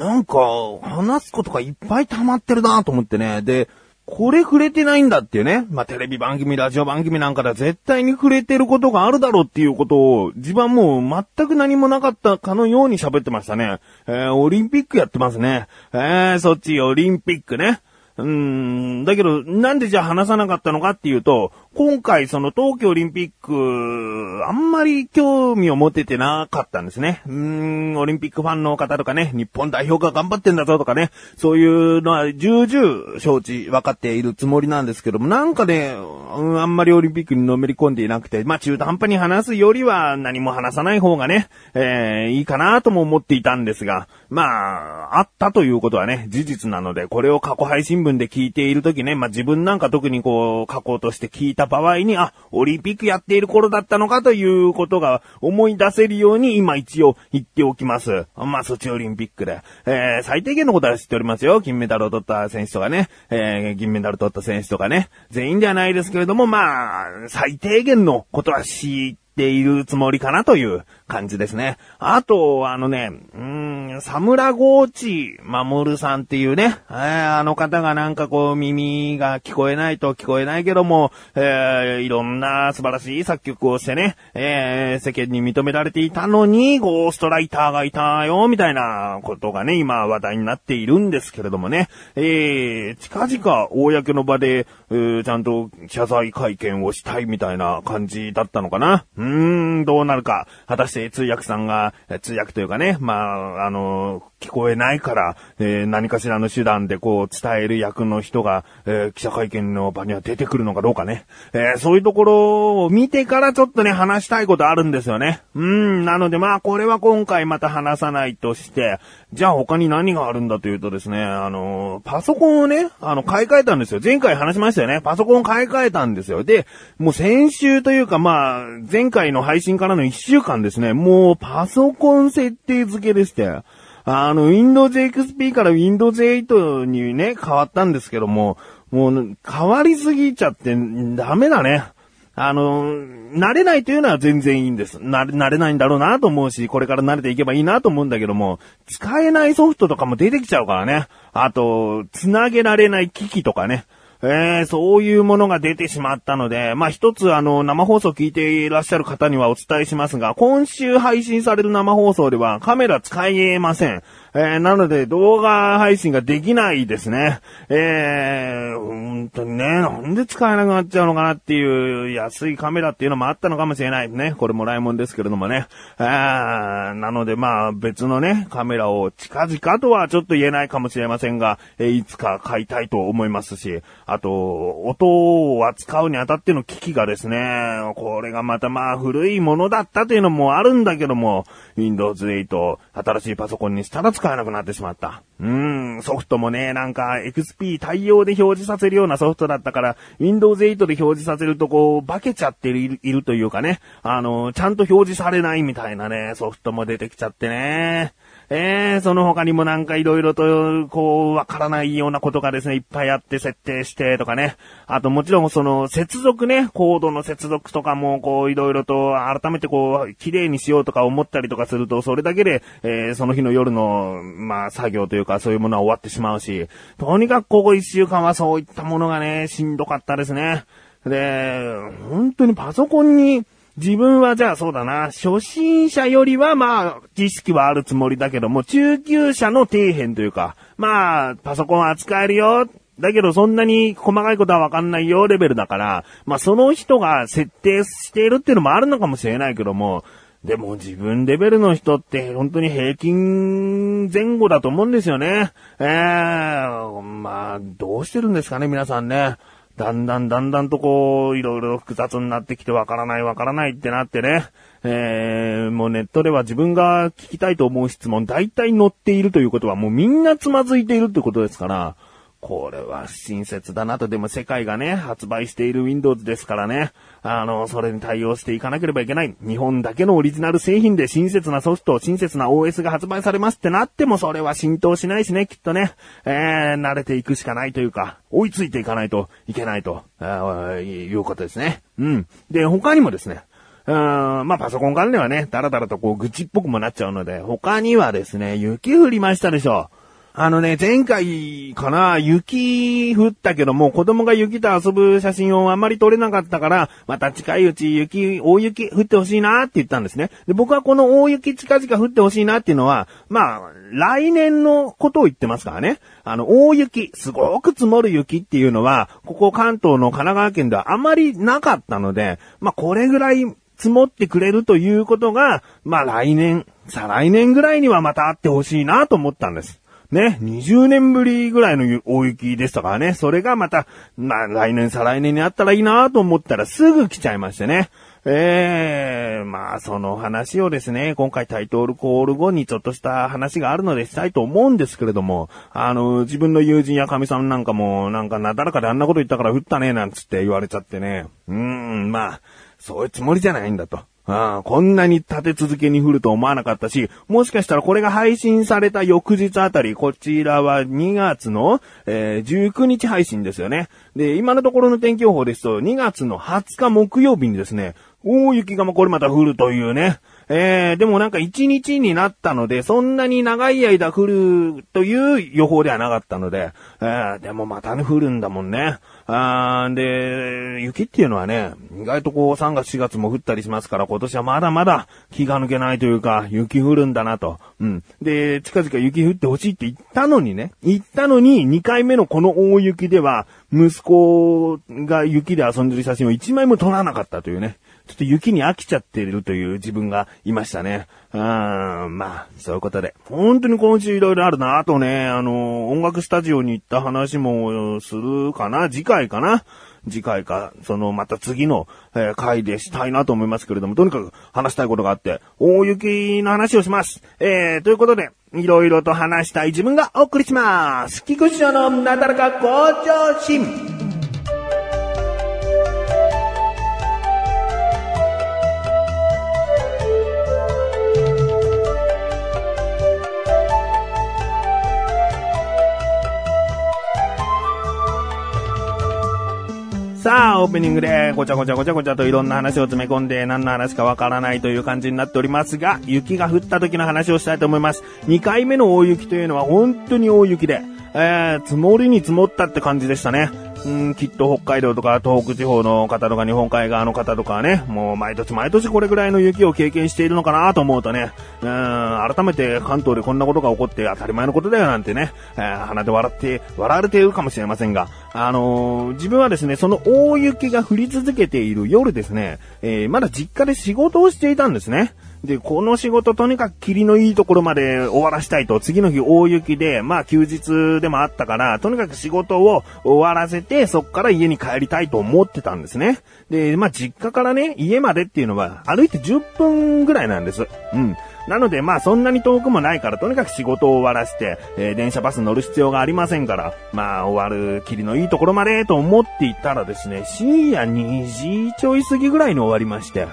なんか、話すことがいっぱい溜まってるなと思ってね。で、これ触れてないんだっていうね。まあ、テレビ番組、ラジオ番組なんかで絶対に触れてることがあるだろうっていうことを、自分もう全く何もなかったかのように喋ってましたね。えー、オリンピックやってますね。えー、そっちオリンピックね。うーん、だけど、なんでじゃあ話さなかったのかっていうと、今回その東京オリンピック、あんまり興味を持ててなかったんですね。うーん、オリンピックファンの方とかね、日本代表が頑張ってんだぞとかね、そういうのは重々承知分かっているつもりなんですけども、なんかね、うん、あんまりオリンピックにのめり込んでいなくて、まあ中途半端に話すよりは何も話さない方がね、えー、いいかなとも思っていたんですが、まあ、あったということはね、事実なので、これを過去配信分で聞いているときね、まあ自分なんか特にこう、過去として聞いた場合に、あ、オリンピックやっている頃だったのかということが思い出せるように今一応言っておきます。まあ、ソチオリンピックで。えー、最低限のことは知っておりますよ。金メダルを取った選手とかね、えー、銀メダル取った選手とかね。全員ではないですけれども、まあ、最低限のことは知っているつもりかなという感じですね。あと、あのね、うーん、サムラゴーチマモルさんっていうね、えー、あの方がなんかこう耳が聞こえないと聞こえないけども、えー、いろんな素晴らしい作曲をしてね、えー、世間に認められていたのに、ゴーストライターがいたよ、みたいなことがね、今話題になっているんですけれどもね、えー、近々公の場で、えー、ちゃんと謝罪会見をしたいみたいな感じだったのかな。うーん、どうなるか。果たして通訳さんが、通訳というかね、まあ、あの、聞こえないから、えー、何かしらの手段でこう伝える役の人が、えー、記者会見の場には出てくるのかどうかね。えー、そういうところを見てからちょっとね、話したいことあるんですよね。うん、なのでまあ、これは今回また話さないとして、じゃあ他に何があるんだというとですね、あの、パソコンをね、あの、買い替えたんですよ。前回話しましたよね。パソコン買い替えたんですよ。で、もう先週というかまあ、前回の配信からの1週間ですね、もうパソコン設定付けでして、あの、Windows XP から Windows 8にね、変わったんですけども、もう、変わりすぎちゃってダメだね。あの、慣れないというのは全然いいんです。慣れ、慣れないんだろうなと思うし、これから慣れていけばいいなと思うんだけども、使えないソフトとかも出てきちゃうからね。あと、繋げられない機器とかね。えー、そういうものが出てしまったので、まあ、一つあの、生放送聞いていらっしゃる方にはお伝えしますが、今週配信される生放送ではカメラ使えません。えー、なので動画配信ができないですね。えー、本当にね、なんで使えなくなっちゃうのかなっていう安いカメラっていうのもあったのかもしれないね。これもらいもんですけれどもね。えー、なのでまあ別のね、カメラを近々とはちょっと言えないかもしれませんが、えー、いつか買いたいと思いますし、あと、音を扱うにあたっての機器がですね、これがまたまあ古いものだったというのもあるんだけども、Windows 8、新しいパソコンにしたら使わなくなってしまった。うーん、ソフトもね、なんか XP 対応で表示させるようなソフトだったから、Windows 8で表示させるとこう、化けちゃってるいるというかね、あの、ちゃんと表示されないみたいなね、ソフトも出てきちゃってね。えー、その他にもなんか色々と、こう、わからないようなことがですね、いっぱいあって設定してとかね。あともちろんその、接続ね、コードの接続とかも、こう、色々と改めてこう、綺麗にしようとか思ったりとかすると、それだけで、えー、その日の夜の、まあ、作業というか、そういうものは終わってしまうし、とにかくここ一週間はそういったものがね、しんどかったですね。で、本当にパソコンに、自分はじゃあそうだな、初心者よりはまあ、知識はあるつもりだけども、中級者の底辺というか、まあ、パソコン扱えるよ、だけどそんなに細かいことはわかんないよレベルだから、まあその人が設定しているっていうのもあるのかもしれないけども、でも自分レベルの人って本当に平均前後だと思うんですよね。ええー、まあ、どうしてるんですかね、皆さんね。だんだんだんだんとこう、いろいろ複雑になってきてわからないわからないってなってね。えー、もうネットでは自分が聞きたいと思う質問大体載っているということはもうみんなつまずいているってことですから、これは親切だなと。でも世界がね、発売している Windows ですからね。あの、それに対応していかなければいけない。日本だけのオリジナル製品で親切なソフト、親切な OS が発売されますってなってもそれは浸透しないしね、きっとね。えー、慣れていくしかないというか、追いついていかないといけないと、あいうことですね。うん。で、他にもですね、えうん、まあパソコン関連はね、だらだらとこう愚痴っぽくもなっちゃうので、他にはですね、雪降りましたでしょう。あのね、前回かな、雪降ったけども、子供が雪と遊ぶ写真をあんまり撮れなかったから、また近いうち雪、大雪降ってほしいなって言ったんですね。で、僕はこの大雪近々降ってほしいなっていうのは、まあ、来年のことを言ってますからね。あの、大雪、すごく積もる雪っていうのは、ここ関東の神奈川県ではあまりなかったので、まあ、これぐらい積もってくれるということが、まあ、来年、再来年ぐらいにはまたあってほしいなと思ったんです。ね、20年ぶりぐらいの大雪でしたからね。それがまた、まあ来年再来年にあったらいいなと思ったらすぐ来ちゃいましてね。ええー、まあその話をですね、今回タイトルコール後にちょっとした話があるのでしたいと思うんですけれども、あの、自分の友人や神さんなんかも、なんかなだらかであんなこと言ったから降ったね、なんつって言われちゃってね。うーん、まあ、そういうつもりじゃないんだと。ああ、こんなに立て続けに降ると思わなかったし、もしかしたらこれが配信された翌日あたり、こちらは2月の、えー、19日配信ですよね。で、今のところの天気予報ですと、2月の20日木曜日にですね、大雪がこれまた降るというね。えー、でもなんか1日になったので、そんなに長い間降るという予報ではなかったので、えー、でもまたね、降るんだもんね。あーで、雪っていうのはね、意外とこう3月4月も降ったりしますから、今年はまだまだ気が抜けないというか、雪降るんだなと。うん。で、近々雪降ってほしいって言ったのにね、言ったのに2回目のこの大雪では、息子が雪で遊んでる写真を1枚も撮らなかったというね。ちょっと雪に飽きちゃってるという自分がいましたね。うん、まあ、そういうことで。本当に今週いろいろあるな。あとね、あの、音楽スタジオに行った話もするかな次回かな次回か、その、また次の、えー、回でしたいなと思いますけれども、とにかく話したいことがあって、大雪の話をします。えー、ということで、いろいろと話したい自分がお送りします。菊池のなだらか向上心。さあ、オープニングでごちゃごちゃごちゃごちゃといろんな話を詰め込んで何の話かわからないという感じになっておりますが、雪が降った時の話をしたいと思います。2回目の大雪というのは本当に大雪で、えー、積もりに積もったって感じでしたね。うん、きっと北海道とか東北地方の方とか日本海側の方とかはね、もう毎年毎年これぐらいの雪を経験しているのかなと思うとね、うん、改めて関東でこんなことが起こって当たり前のことだよなんてね、えー、鼻で笑って、笑われているかもしれませんが、あのー、自分はですね、その大雪が降り続けている夜ですね、えー、まだ実家で仕事をしていたんですね。で、この仕事とにかく霧のいいところまで終わらしたいと、次の日大雪で、まあ休日でもあったから、とにかく仕事を終わらせて、そっから家に帰りたいと思ってたんですね。で、まあ実家からね、家までっていうのは歩いて10分ぐらいなんです。うん。なので、まあそんなに遠くもないから、とにかく仕事を終わらせて、えー、電車バス乗る必要がありませんから、まあ終わる霧のいいところまでと思っていたらですね、深夜2時ちょい過ぎぐらいに終わりまして、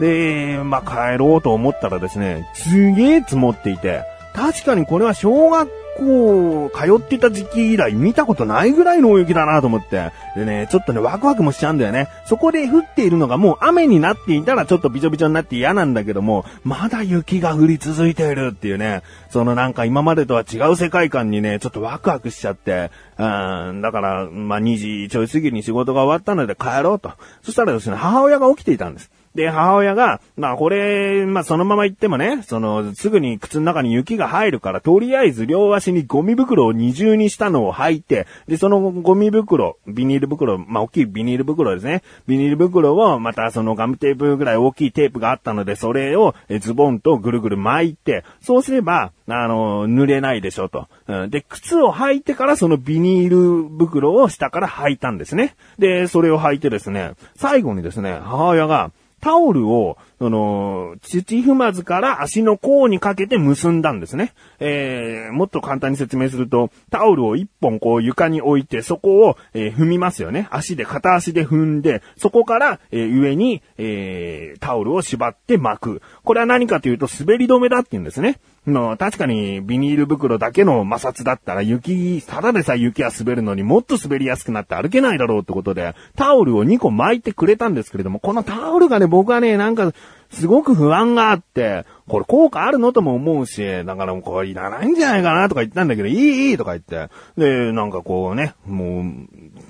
で、まあ、帰ろうと思ったらですね、すげえ積もっていて、確かにこれは小学校通ってた時期以来見たことないぐらいの大雪だなと思って。でね、ちょっとね、ワクワクもしちゃうんだよね。そこで降っているのがもう雨になっていたらちょっとびちょびちょになって嫌なんだけども、まだ雪が降り続いているっていうね、そのなんか今までとは違う世界観にね、ちょっとワクワクしちゃって、うん、だから、まあ、2時ちょい過ぎに仕事が終わったので帰ろうと。そしたらですね、母親が起きていたんです。で、母親が、まあこれ、まあそのまま行ってもね、その、すぐに靴の中に雪が入るから、とりあえず両足にゴミ袋を二重にしたのを履いて、で、そのゴミ袋、ビニール袋、まあ大きいビニール袋ですね。ビニール袋を、またそのガムテープぐらい大きいテープがあったので、それをズボンとぐるぐる巻いて、そうすれば、あの、濡れないでしょと。うんで、靴を履いてからそのビニール袋を下から履いたんですね。で、それを履いてですね、最後にですね、母親が、タオルをその、土踏まずから足の甲にかけて結んだんですね。えー、もっと簡単に説明すると、タオルを一本こう床に置いて、そこを、えー、踏みますよね。足で、片足で踏んで、そこから、えー、上に、えー、タオルを縛って巻く。これは何かというと滑り止めだって言うんですね。の、確かにビニール袋だけの摩擦だったら雪、ただでさえ雪は滑るのにもっと滑りやすくなって歩けないだろうってことで、タオルを2個巻いてくれたんですけれども、このタオルがね、僕はね、なんか、すごく不安があって、これ効果あるのとも思うし、だからもうこれいらないんじゃないかなとか言ったんだけど、いいいいとか言って。で、なんかこうね、もう、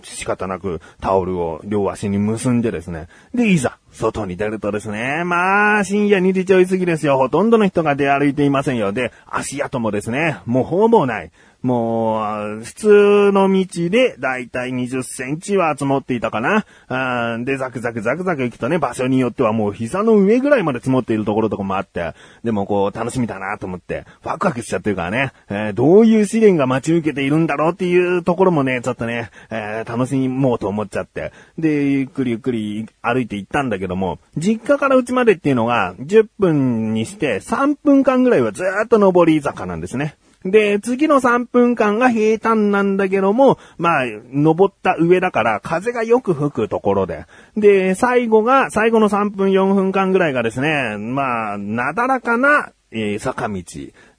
仕方なくタオルを両足に結んでですね。で、いざ、外に出るとですね、まあ、深夜2時ちょい過ぎですよ。ほとんどの人が出歩いていませんよ。で、足跡もですね、もうほぼない。もう、普通の道でだいたい20センチは積もっていたかな。で、ザクザクザクザク行くとね、場所によってはもう膝の上ぐらいまで積もっているところとかもあって、でもこう楽しみだなと思って、ワクワクしちゃってるからね、えー、どういう試練が待ち受けているんだろうっていうところもね、ちょっとね、えー、楽しもうと思っちゃって、で、ゆっくりゆっくり歩いて行ったんだけども、実家から家までっていうのが10分にして3分間ぐらいはずっと上り坂なんですね。で、次の3分間が平坦なんだけども、まあ、登った上だから風がよく吹くところで。で、最後が、最後の3分4分間ぐらいがですね、まあ、なだらかな、えー、坂道。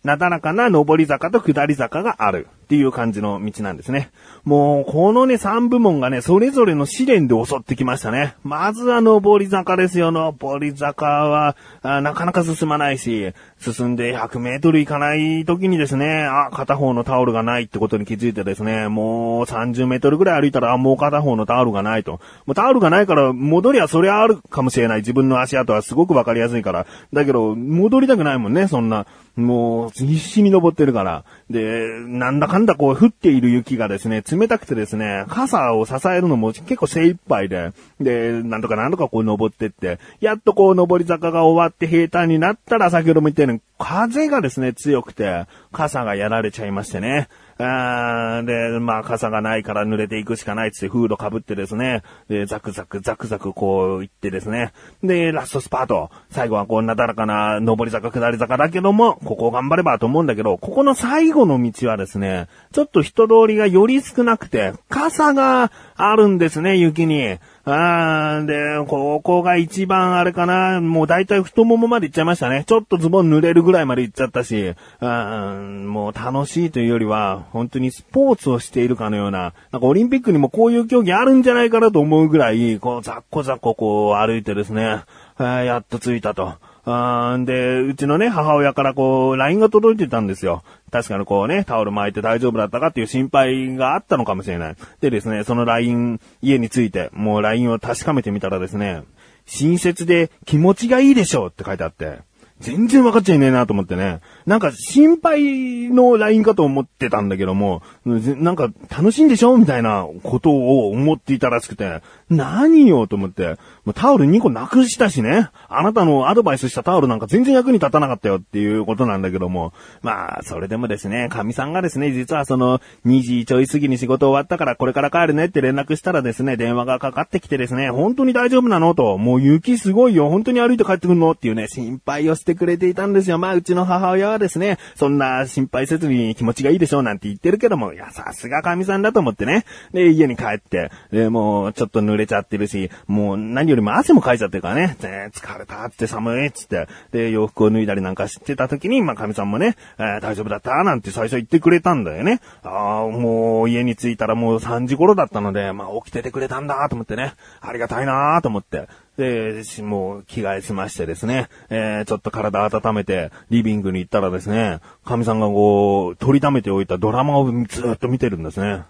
なだらかな上り坂と下り坂があるっていう感じの道なんですね。もう、このね、3部門がね、それぞれの試練で襲ってきましたね。まずは上り坂ですよ。上り坂は、なかなか進まないし、進んで100メートル行かない時にですね、あ、片方のタオルがないってことに気づいてですね、もう30メートルぐらい歩いたら、もう片方のタオルがないと。もうタオルがないから、戻りはそりゃあるかもしれない。自分の足跡はすごくわかりやすいから。だけど、戻りたくないもんね、そんな。もう、必死に登ってるから。で、なんだかんだこう降っている雪がですね、冷たくてですね、傘を支えるのも結構精一杯で、で、なんとかなんとかこう登ってって、やっとこう登り坂が終わって平坦になったら先ほども言ったように、風がですね、強くて、傘がやられちゃいましてね。あで、まあ、傘がないから濡れていくしかないっつってフード被ってですね、で、ザクザクザクザクこう行ってですね、で、ラストスパート。最後はこうなだらかな上り坂下り坂だけども、ここを頑張ればと思うんだけど、ここの最後の道はですね、ちょっと人通りがより少なくて、傘があるんですね、雪に。あー、で、ここが一番あれかな、もう大体太ももまで行っちゃいましたね。ちょっとズボン濡れるぐらいまで行っちゃったし、あもう楽しいというよりは、本当にスポーツをしているかのような、なんかオリンピックにもこういう競技あるんじゃないかなと思うぐらい、こう、ざっこざっここう歩いてですね、やっと着いたと。あんで、うちのね、母親からこう、LINE が届いてたんですよ。確かにこうね、タオル巻いて大丈夫だったかっていう心配があったのかもしれない。でですね、その LINE、家について、もう LINE を確かめてみたらですね、親切で気持ちがいいでしょうって書いてあって、全然分かっちゃいねえなと思ってね。なんか心配の LINE かと思ってたんだけども、なんか楽しいんでしょみたいなことを思っていたらしくて、何よと思って、もうタオル2個なくしたしね。あなたのアドバイスしたタオルなんか全然役に立たなかったよっていうことなんだけども。まあ、それでもですね、神さんがですね、実はその2時ちょい過ぎに仕事終わったからこれから帰るねって連絡したらですね、電話がかかってきてですね、本当に大丈夫なのと、もう雪すごいよ、本当に歩いて帰ってくるのっていうね、心配をしてくれていたんですよ。まあ、うちの母親はですね、そんな心配せずに気持ちがいいでしょうなんて言ってるけども、いや、さすが神さんだと思ってね。で、家に帰って、で、もうちょっと濡れちゃってるし、もう何よりも汗もかいちゃってるからね、疲れたって寒いっつって、で、洋服を脱いだりなんかしてた時に、まあ、神さんもね、えー、大丈夫だった？なんて最初言ってくれたんだよね。ああ、もう家に着いたらもう3時頃だったので、まあ、起きててくれたんだと思ってね、ありがたいなと思って。で、もう着替え済ましてですね、えー、ちょっと体温めて、リビングに行ったらですね、神さんがこう、取りためておいたドラマをずっと見てるんですね。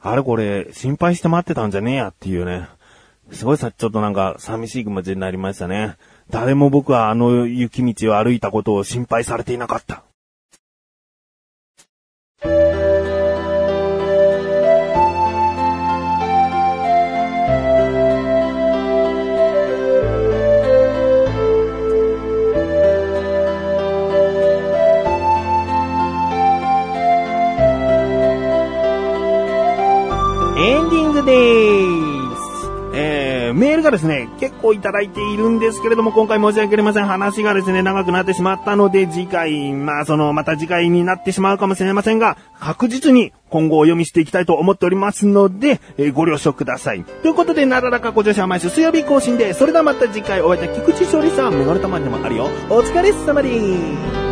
あれこれ、心配して待ってたんじゃねえやっていうね。すごいさ、ちょっとなんか寂しい気持ちになりましたね。誰も僕はあの雪道を歩いたことを心配されていなかった。エンディングでーす。えー、メールがですね、結構いただいているんですけれども、今回申し訳ありません。話がですね、長くなってしまったので、次回、まあ、その、また次回になってしまうかもしれませんが、確実に今後お読みしていきたいと思っておりますので、えー、ご了承ください。ということで、なだらかご女子は毎週水曜日更新で、それではまた次回お会いいた菊池勝利さん、メガネたまにでもあるよ。お疲れ様です。